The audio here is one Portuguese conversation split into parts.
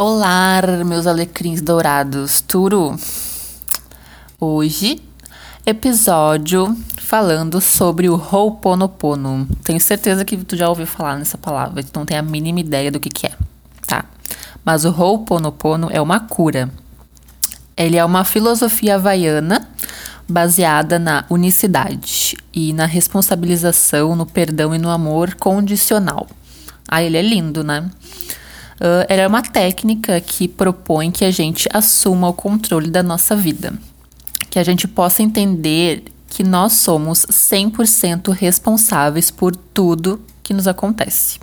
Olá, meus alecrins dourados, tudo? Hoje, episódio falando sobre o Ho'oponopono. Tenho certeza que tu já ouviu falar nessa palavra, tu não tem a mínima ideia do que, que é, tá? Mas o Ho'oponopono é uma cura. Ele é uma filosofia havaiana baseada na unicidade e na responsabilização, no perdão e no amor condicional. Ah, ele é lindo, né? Uh, ela é uma técnica que propõe que a gente assuma o controle da nossa vida, que a gente possa entender que nós somos 100% responsáveis por tudo que nos acontece.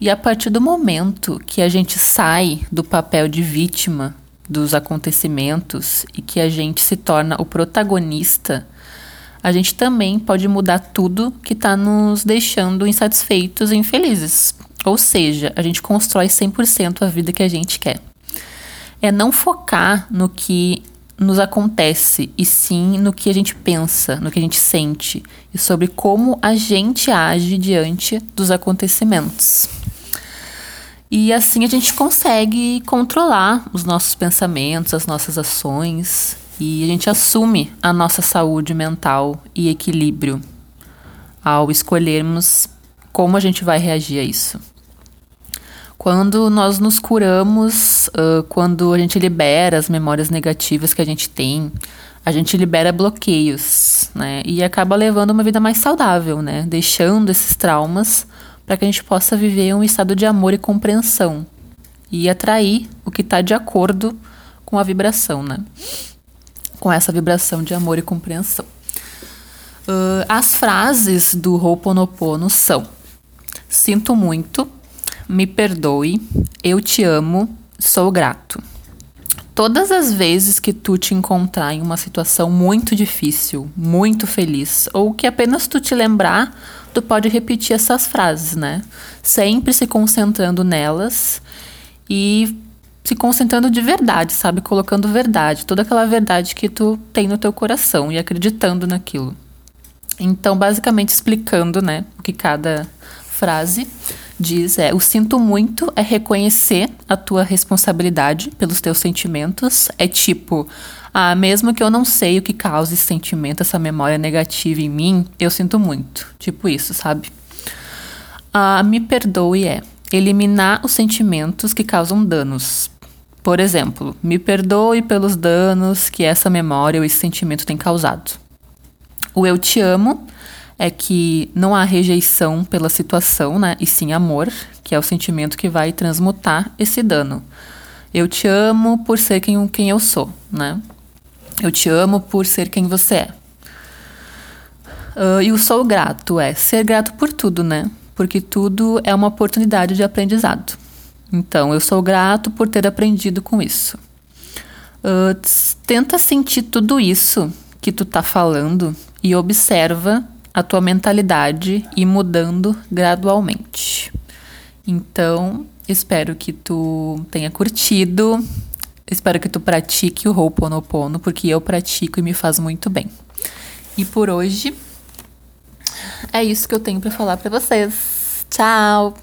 E a partir do momento que a gente sai do papel de vítima dos acontecimentos e que a gente se torna o protagonista, a gente também pode mudar tudo que está nos deixando insatisfeitos e infelizes. Ou seja, a gente constrói 100% a vida que a gente quer. É não focar no que nos acontece, e sim no que a gente pensa, no que a gente sente e sobre como a gente age diante dos acontecimentos. E assim a gente consegue controlar os nossos pensamentos, as nossas ações e a gente assume a nossa saúde mental e equilíbrio ao escolhermos como a gente vai reagir a isso. Quando nós nos curamos, uh, quando a gente libera as memórias negativas que a gente tem, a gente libera bloqueios, né? E acaba levando uma vida mais saudável, né? Deixando esses traumas para que a gente possa viver um estado de amor e compreensão e atrair o que está de acordo com a vibração, né? Com essa vibração de amor e compreensão. Uh, as frases do Ho'oponopono são: Sinto muito, me perdoe, eu te amo, sou grato. Todas as vezes que tu te encontrar em uma situação muito difícil, muito feliz, ou que apenas tu te lembrar, tu pode repetir essas frases, né? Sempre se concentrando nelas e se concentrando de verdade, sabe? Colocando verdade, toda aquela verdade que tu tem no teu coração e acreditando naquilo. Então, basicamente explicando, né, o que cada frase diz é: o sinto muito é reconhecer a tua responsabilidade pelos teus sentimentos. É tipo, ah, mesmo que eu não sei o que causa esse sentimento, essa memória negativa em mim, eu sinto muito. Tipo isso, sabe? Ah, me perdoe é eliminar os sentimentos que causam danos. Por exemplo, me perdoe pelos danos que essa memória ou esse sentimento tem causado. O eu te amo é que não há rejeição pela situação, né? E sim amor, que é o sentimento que vai transmutar esse dano. Eu te amo por ser quem, quem eu sou, né? Eu te amo por ser quem você é. Uh, e o sou grato é ser grato por tudo, né? Porque tudo é uma oportunidade de aprendizado. Então, eu sou grato por ter aprendido com isso. Uh, tenta sentir tudo isso que tu tá falando e observa a tua mentalidade e mudando gradualmente. Então, espero que tu tenha curtido. Espero que tu pratique o Ho'oponopono, porque eu pratico e me faz muito bem. E por hoje é isso que eu tenho para falar para vocês. Tchau.